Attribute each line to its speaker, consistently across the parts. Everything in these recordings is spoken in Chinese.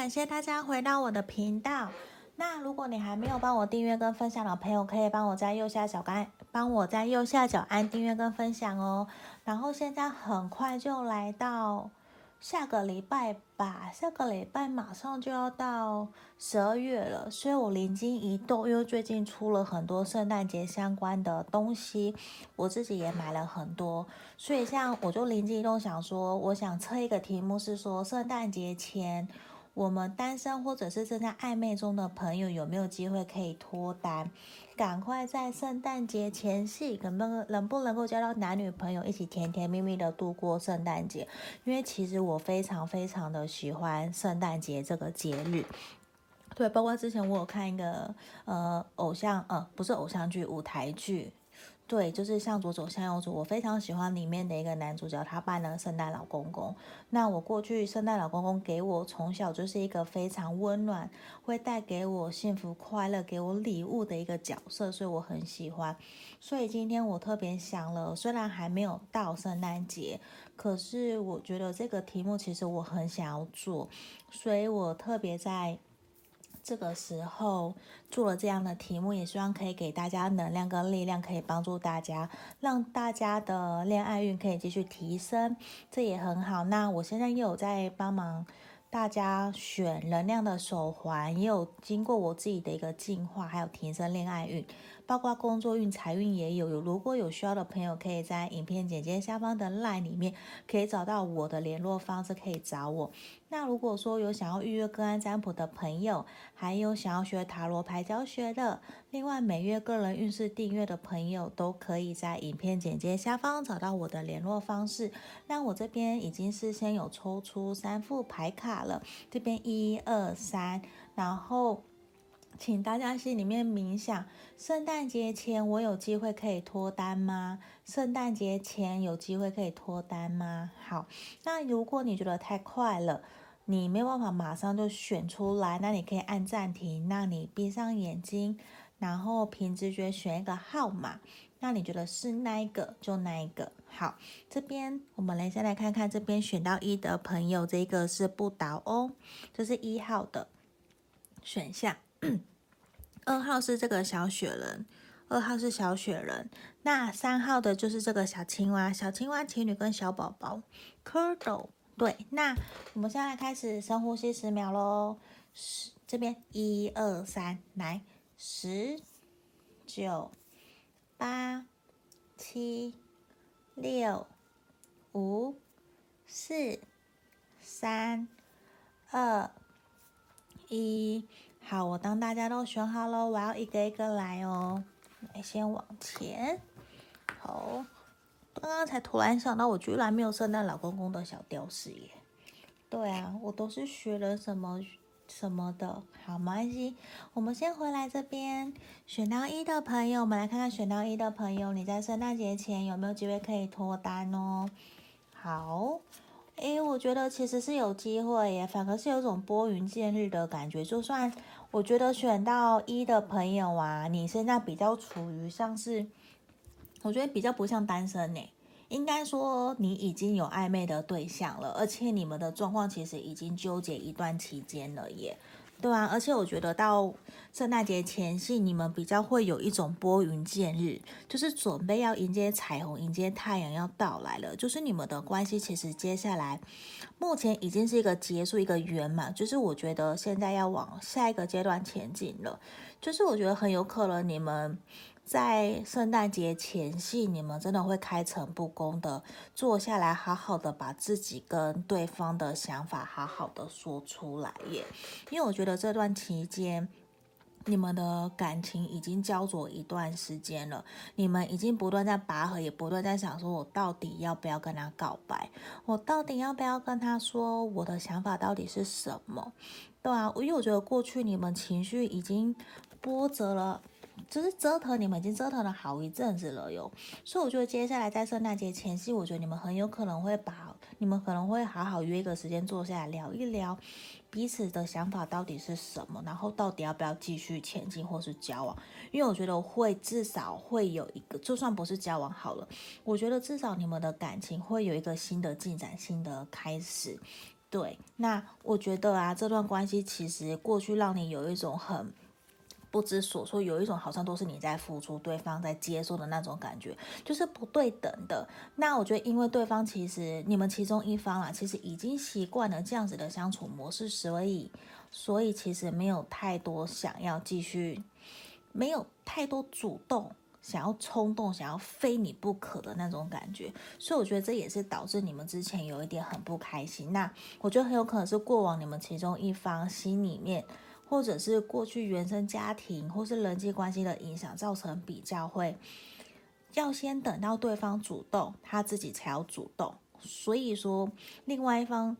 Speaker 1: 感谢大家回到我的频道。那如果你还没有帮我订阅跟分享的朋友，可以帮我在右下角按，帮我在右下角按订阅跟分享哦。然后现在很快就来到下个礼拜吧，下个礼拜马上就要到十二月了，所以我灵机一动，因为最近出了很多圣诞节相关的东西，我自己也买了很多，所以像我就灵机一动想说，我想测一个题目是说圣诞节前。我们单身或者是正在暧昧中的朋友，有没有机会可以脱单？赶快在圣诞节前夕，能不能能不能够交到男女朋友，一起甜甜蜜蜜的度过圣诞节？因为其实我非常非常的喜欢圣诞节这个节日。对，包括之前我有看一个呃偶像呃不是偶像剧，舞台剧。对，就是向左走，向右走。我非常喜欢里面的一个男主角，他扮了圣诞老公公。那我过去圣诞老公公给我从小就是一个非常温暖，会带给我幸福快乐，给我礼物的一个角色，所以我很喜欢。所以今天我特别想了，虽然还没有到圣诞节，可是我觉得这个题目其实我很想要做，所以我特别在。这个时候做了这样的题目，也希望可以给大家能量跟力量，可以帮助大家，让大家的恋爱运可以继续提升，这也很好。那我现在又有在帮忙大家选能量的手环，也有经过我自己的一个进化，还有提升恋爱运。包括工作运、财运也有。有如果有需要的朋友，可以在影片简介下方的 LINE 里面可以找到我的联络方式，可以找我。那如果说有想要预约个案占卜的朋友，还有想要学塔罗牌教学的，另外每月个人运势订阅的朋友，都可以在影片简介下方找到我的联络方式。那我这边已经事先有抽出三副牌卡了，这边一二三，然后。请大家心里面冥想：圣诞节前我有机会可以脱单吗？圣诞节前有机会可以脱单吗？好，那如果你觉得太快了，你没有办法马上就选出来，那你可以按暂停，那你闭上眼睛，然后凭直觉选一个号码，那你觉得是哪一个就哪一个。好，这边我们来先来看看这边选到一的朋友，这个是不倒哦，这是一号的选项。二号是这个小雪人，二号是小雪人。那三号的就是这个小青蛙，小青蛙情侣跟小宝宝，Curdle。对，那我们现在开始深呼吸十秒喽。十，这边一二三，来，十、九、八、七、六、五、四、三、二、一。好，我当大家都选好了，我要一个一个来哦。来，先往前。好，刚刚才突然想到，我居然没有圣诞老公公的小吊饰耶。对啊，我都是学了什么什么的。好，没关系，我们先回来这边。选到一的朋友，我们来看看选到一的朋友，你在圣诞节前有没有机会可以脱单哦？好。诶，我觉得其实是有机会耶，反而是有种拨云见日的感觉。就算我觉得选到一的朋友啊，你现在比较处于像是，我觉得比较不像单身呢，应该说你已经有暧昧的对象了，而且你们的状况其实已经纠结一段期间了耶。对啊，而且我觉得到圣诞节前夕，你们比较会有一种拨云见日，就是准备要迎接彩虹，迎接太阳要到来了。就是你们的关系其实接下来目前已经是一个结束，一个圆满。就是我觉得现在要往下一个阶段前进了。就是我觉得很有可能你们。在圣诞节前夕，你们真的会开诚布公的坐下来，好好的把自己跟对方的想法好好的说出来耶。因为我觉得这段期间，你们的感情已经焦灼一段时间了，你们已经不断在拔河，也不断在想说，我到底要不要跟他告白？我到底要不要跟他说我的想法到底是什么？对啊，因为我觉得过去你们情绪已经波折了。就是折腾你们已经折腾了好一阵子了哟，所以我觉得接下来在圣诞节前夕，我觉得你们很有可能会把你们可能会好好约一个时间坐下来聊一聊彼此的想法到底是什么，然后到底要不要继续前进或是交往，因为我觉得会至少会有一个，就算不是交往好了，我觉得至少你们的感情会有一个新的进展、新的开始。对，那我觉得啊，这段关系其实过去让你有一种很不知所措，有一种好像都是你在付出，对方在接受的那种感觉，就是不对等的。那我觉得，因为对方其实你们其中一方啊，其实已经习惯了这样子的相处模式，所以所以其实没有太多想要继续，没有太多主动。想要冲动，想要非你不可的那种感觉，所以我觉得这也是导致你们之前有一点很不开心。那我觉得很有可能是过往你们其中一方心里面，或者是过去原生家庭或是人际关系的影响，造成比较会要先等到对方主动，他自己才要主动。所以说，另外一方。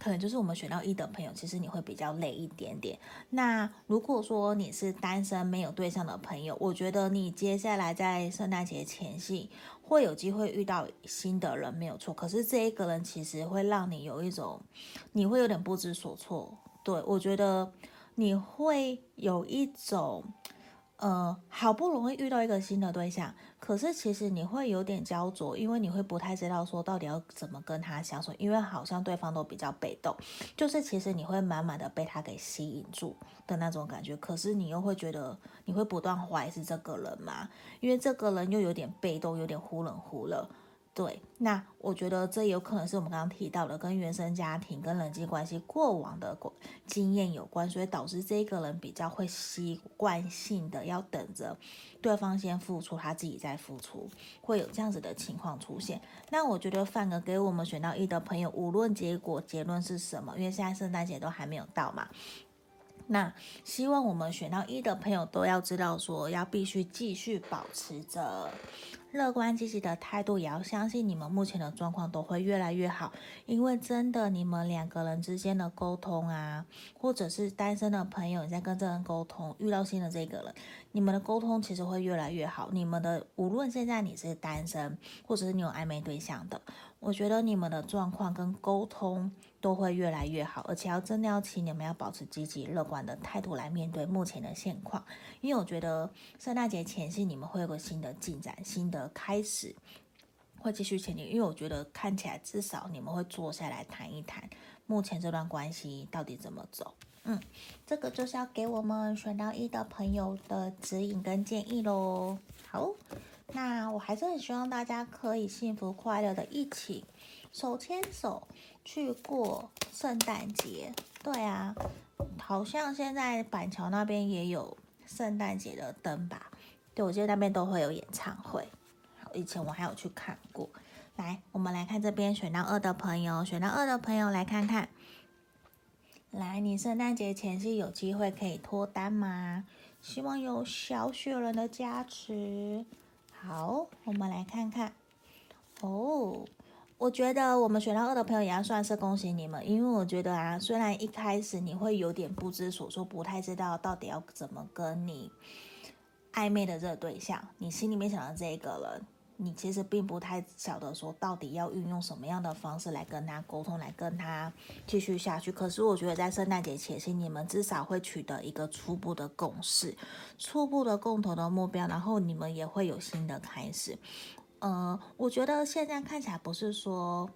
Speaker 1: 可能就是我们选到一的朋友，其实你会比较累一点点。那如果说你是单身没有对象的朋友，我觉得你接下来在圣诞节前夕会有机会遇到新的人，没有错。可是这一个人其实会让你有一种，你会有点不知所措。对，我觉得你会有一种。呃，好不容易遇到一个新的对象，可是其实你会有点焦灼，因为你会不太知道说到底要怎么跟他相处，因为好像对方都比较被动，就是其实你会满满的被他给吸引住的那种感觉，可是你又会觉得你会不断怀疑是这个人嘛，因为这个人又有点被动，有点忽冷忽热。对，那我觉得这有可能是我们刚刚提到的，跟原生家庭、跟人际关系过往的经验有关，所以导致这个人比较会习惯性的要等着对方先付出，他自己再付出，会有这样子的情况出现。那我觉得反而给我们选到一的朋友，无论结果结论是什么，因为现在圣诞节都还没有到嘛，那希望我们选到一的朋友都要知道说，要必须继续保持着。乐观积极的态度，也要相信你们目前的状况都会越来越好。因为真的，你们两个人之间的沟通啊，或者是单身的朋友你在跟这人沟通，遇到新的这个人，你们的沟通其实会越来越好。你们的无论现在你是单身，或者是你有暧昧对象的，我觉得你们的状况跟沟通都会越来越好。而且要真的要请你们要保持积极乐观的态度来面对目前的现况。因为我觉得圣诞节前夕你们会有个新的进展，新的。开始会继续前进，因为我觉得看起来至少你们会坐下来谈一谈目前这段关系到底怎么走。嗯，这个就是要给我们选到一的朋友的指引跟建议喽。好，那我还是很希望大家可以幸福快乐的一起手牵手去过圣诞节。对啊，好像现在板桥那边也有圣诞节的灯吧？对，我记得那边都会有演唱会。以前我还有去看过，来，我们来看这边选到二的朋友，选到二的朋友来看看，来，你圣诞节前夕有机会可以脱单吗？希望有小雪人的加持。好，我们来看看。哦，我觉得我们选到二的朋友也要算是恭喜你们，因为我觉得啊，虽然一开始你会有点不知所措，不太知道到底要怎么跟你暧昧的这个对象，你心里面想的这个人。你其实并不太晓得说到底要运用什么样的方式来跟他沟通，来跟他继续下去。可是我觉得在圣诞节前夕，你们至少会取得一个初步的共识，初步的共同的目标，然后你们也会有新的开始。嗯，我觉得现在看起来不是说。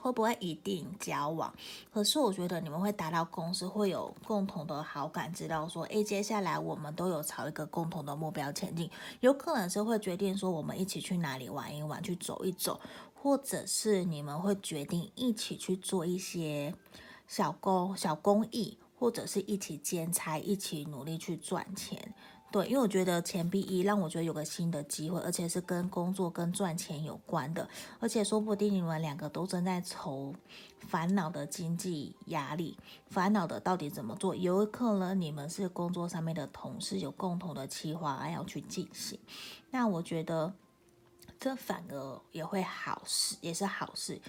Speaker 1: 会不会一定交往？可是我觉得你们会达到共识，会有共同的好感，知道说，诶，接下来我们都有朝一个共同的目标前进。有可能是会决定说，我们一起去哪里玩一玩，去走一走，或者是你们会决定一起去做一些小工小公益，或者是一起兼差，一起努力去赚钱。对，因为我觉得钱币一让我觉得有个新的机会，而且是跟工作跟赚钱有关的，而且说不定你们两个都正在愁烦恼的经济压力，烦恼的到底怎么做，有可能你们是工作上面的同事，有共同的计划要去进行，那我觉得这反而也会好事，也是好事。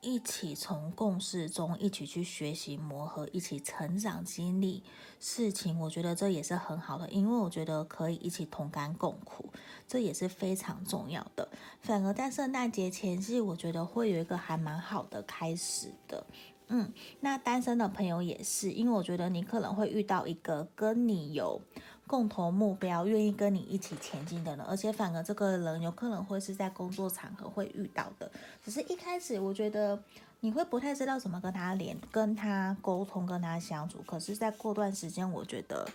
Speaker 1: 一起从共事中一起去学习磨合，一起成长经历事情，我觉得这也是很好的，因为我觉得可以一起同甘共苦，这也是非常重要的。反而在圣诞节前夕，我觉得会有一个还蛮好的开始的。嗯，那单身的朋友也是，因为我觉得你可能会遇到一个跟你有。共同目标，愿意跟你一起前进的人，而且反而这个人有可能会是在工作场合会遇到的。只是一开始，我觉得你会不太知道怎么跟他连、跟他沟通、跟他相处。可是在过段时间，我觉得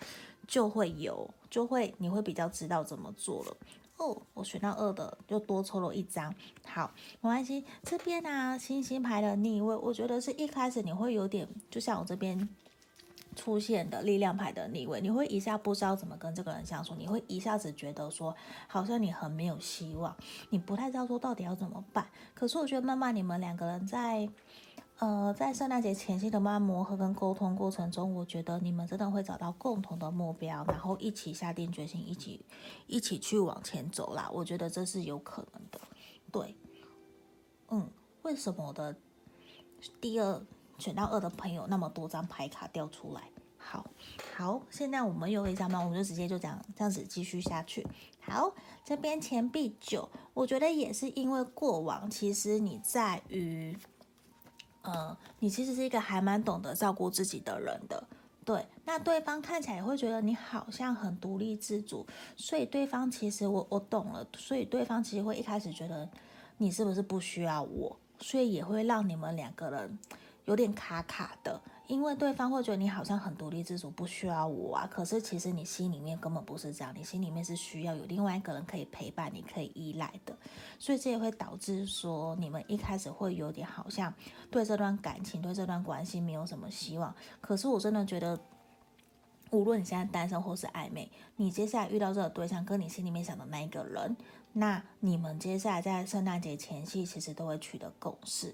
Speaker 1: 就会有，就会你会比较知道怎么做了。哦，我选到二的，又多抽了一张。好，没关系。这边呢、啊，星星牌的逆位，我觉得是一开始你会有点，就像我这边。出现的力量牌的逆位，你会一下不知道怎么跟这个人相处，你会一下子觉得说好像你很没有希望，你不太知道说到底要怎么办。可是我觉得慢慢你们两个人在呃在圣诞节前夕的慢慢磨合跟沟通过程中，我觉得你们真的会找到共同的目标，然后一起下定决心，一起一起去往前走啦。我觉得这是有可能的。对，嗯，为什么我的第二？选到二的朋友，那么多张牌卡掉出来，好好，现在我们又一张嘛，我们就直接就这样这样子继续下去。好，这边钱币九，我觉得也是因为过往，其实你在于，呃，你其实是一个还蛮懂得照顾自己的人的，对。那对方看起来也会觉得你好像很独立自主，所以对方其实我我懂了，所以对方其实会一开始觉得你是不是不需要我，所以也会让你们两个人。有点卡卡的，因为对方会觉得你好像很独立自主，不需要我啊。可是其实你心里面根本不是这样，你心里面是需要有另外一个人可以陪伴你，可以依赖的。所以这也会导致说你们一开始会有点好像对这段感情、对这段关系没有什么希望。可是我真的觉得，无论你现在单身或是暧昧，你接下来遇到这个对象跟你心里面想的那一个人，那你们接下来在圣诞节前夕其实都会取得共识。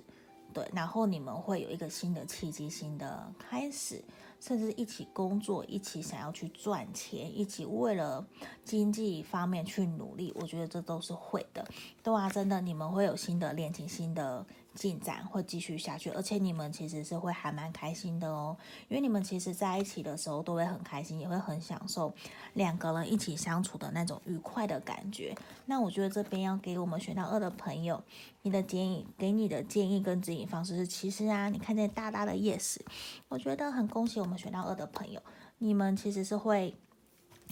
Speaker 1: 对，然后你们会有一个新的契机，新的开始，甚至一起工作，一起想要去赚钱，一起为了经济方面去努力。我觉得这都是会的，对啊，真的，你们会有新的恋情，新的。进展会继续下去，而且你们其实是会还蛮开心的哦，因为你们其实在一起的时候都会很开心，也会很享受两个人一起相处的那种愉快的感觉。那我觉得这边要给我们选到二的朋友，你的建议，给你的建议跟指引方式是，其实啊，你看见大大的 yes，我觉得很恭喜我们选到二的朋友，你们其实是会。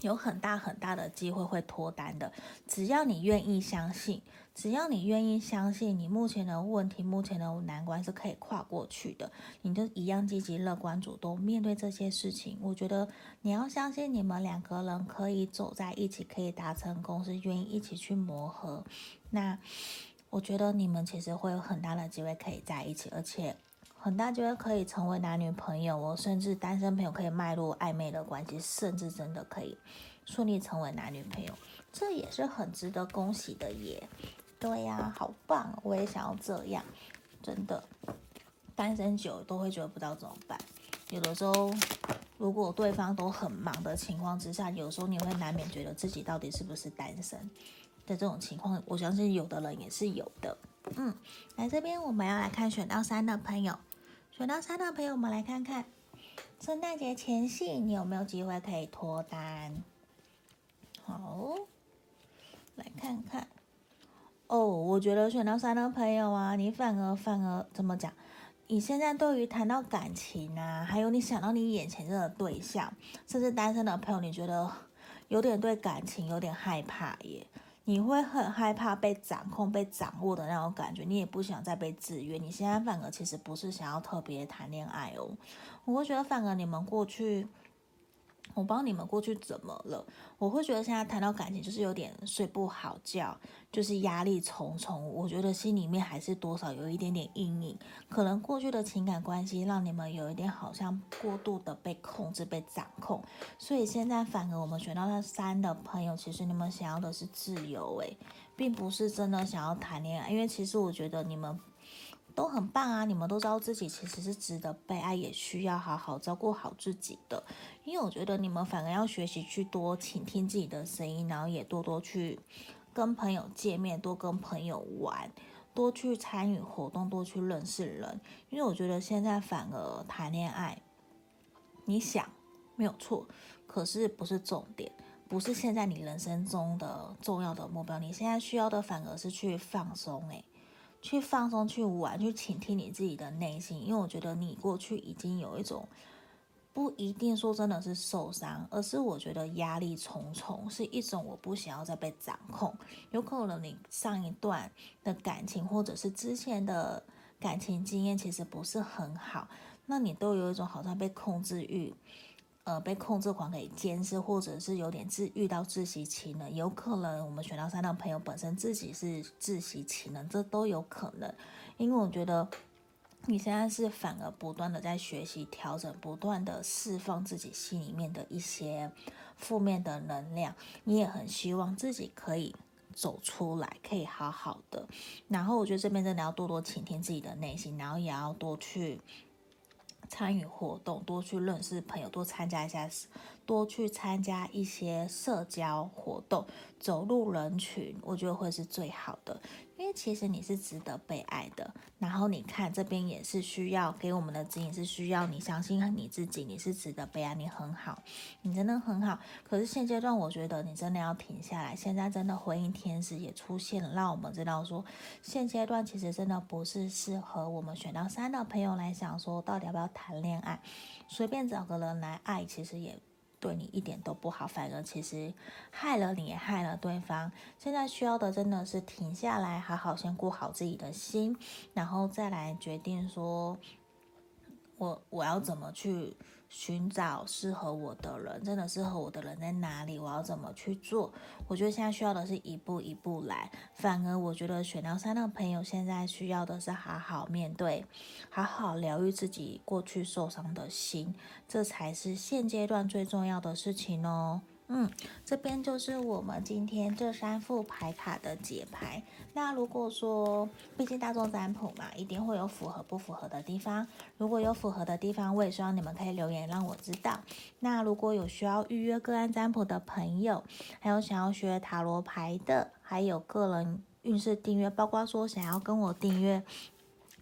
Speaker 1: 有很大很大的机会会脱单的，只要你愿意相信，只要你愿意相信，你目前的问题、目前的难关是可以跨过去的，你就一样积极乐观主动面对这些事情。我觉得你要相信你们两个人可以走在一起，可以达成共识，愿意一起去磨合。那我觉得你们其实会有很大的机会可以在一起，而且。很大机会可以成为男女朋友哦，甚至单身朋友可以迈入暧昧的关系，甚至真的可以顺利成为男女朋友，这也是很值得恭喜的耶。对呀，好棒，我也想要这样，真的。单身久都会觉得不知道怎么办，有的时候如果对方都很忙的情况之下，有时候你会难免觉得自己到底是不是单身的这种情况，我相信有的人也是有的。嗯，来这边我们要来看选到三的朋友。选到三的朋友，我们来看看圣诞节前夕你有没有机会可以脱单？好，来看看哦。我觉得选到三的朋友啊，你反而反而怎么讲？你现在对于谈到感情啊，还有你想到你眼前这个对象，甚至单身的朋友，你觉得有点对感情有点害怕耶？你会很害怕被掌控、被掌握的那种感觉，你也不想再被制约。你现在反而其实不是想要特别谈恋爱哦，我会觉得反而你们过去。我帮你们过去怎么了？我会觉得现在谈到感情就是有点睡不好觉，就是压力重重。我觉得心里面还是多少有一点点阴影，可能过去的情感关系让你们有一点好像过度的被控制、被掌控。所以现在反而我们选到那三的朋友，其实你们想要的是自由，诶，并不是真的想要谈恋爱。因为其实我觉得你们。都很棒啊！你们都知道自己其实是值得被爱，也需要好好照顾好自己的。因为我觉得你们反而要学习去多倾听自己的声音，然后也多多去跟朋友见面，多跟朋友玩，多去参与活动，多去认识人。因为我觉得现在反而谈恋爱，你想没有错，可是不是重点，不是现在你人生中的重要的目标。你现在需要的反而是去放松，诶。去放松，去玩，去倾听你自己的内心，因为我觉得你过去已经有一种不一定说真的是受伤，而是我觉得压力重重，是一种我不想要再被掌控。有可能你上一段的感情，或者是之前的感情经验其实不是很好，那你都有一种好像被控制欲，呃，被控制狂给监视，或者是有点自遇到窒息期呢？有可能我们选到三的朋友本身自己是自习情人，这都有可能。因为我觉得你现在是反而不断的在学习调整，不断的释放自己心里面的一些负面的能量，你也很希望自己可以。走出来可以好好的，然后我觉得这边真的要多多倾听自己的内心，然后也要多去参与活动，多去认识朋友，多参加一下，多去参加一些社交活动，走入人群，我觉得会是最好的。因为其实你是值得被爱的，然后你看这边也是需要给我们的指引，是需要你相信你自己，你是值得被爱，你很好，你真的很好。可是现阶段我觉得你真的要停下来，现在真的婚姻天使也出现了，让我们知道说现阶段其实真的不是适合我们选到三的朋友来想说到底要不要谈恋爱，随便找个人来爱，其实也。对你一点都不好，反而其实害了你，也害了对方。现在需要的真的是停下来，好好先顾好自己的心，然后再来决定说，我我要怎么去。寻找适合我的人，真的适合我的人在哪里？我要怎么去做？我觉得现在需要的是一步一步来。反而我觉得选到三的朋友现在需要的是好好面对，好好疗愈自己过去受伤的心，这才是现阶段最重要的事情哦。嗯，这边就是我们今天这三副牌卡的解牌。那如果说，毕竟大众占卜嘛，一定会有符合不符合的地方。如果有符合的地方，我也希望你们可以留言让我知道。那如果有需要预约个案占卜的朋友，还有想要学塔罗牌的，还有个人运势订阅，包括说想要跟我订阅。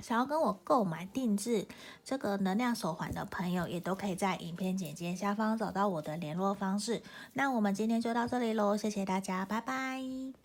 Speaker 1: 想要跟我购买定制这个能量手环的朋友，也都可以在影片简介下方找到我的联络方式。那我们今天就到这里喽，谢谢大家，拜拜。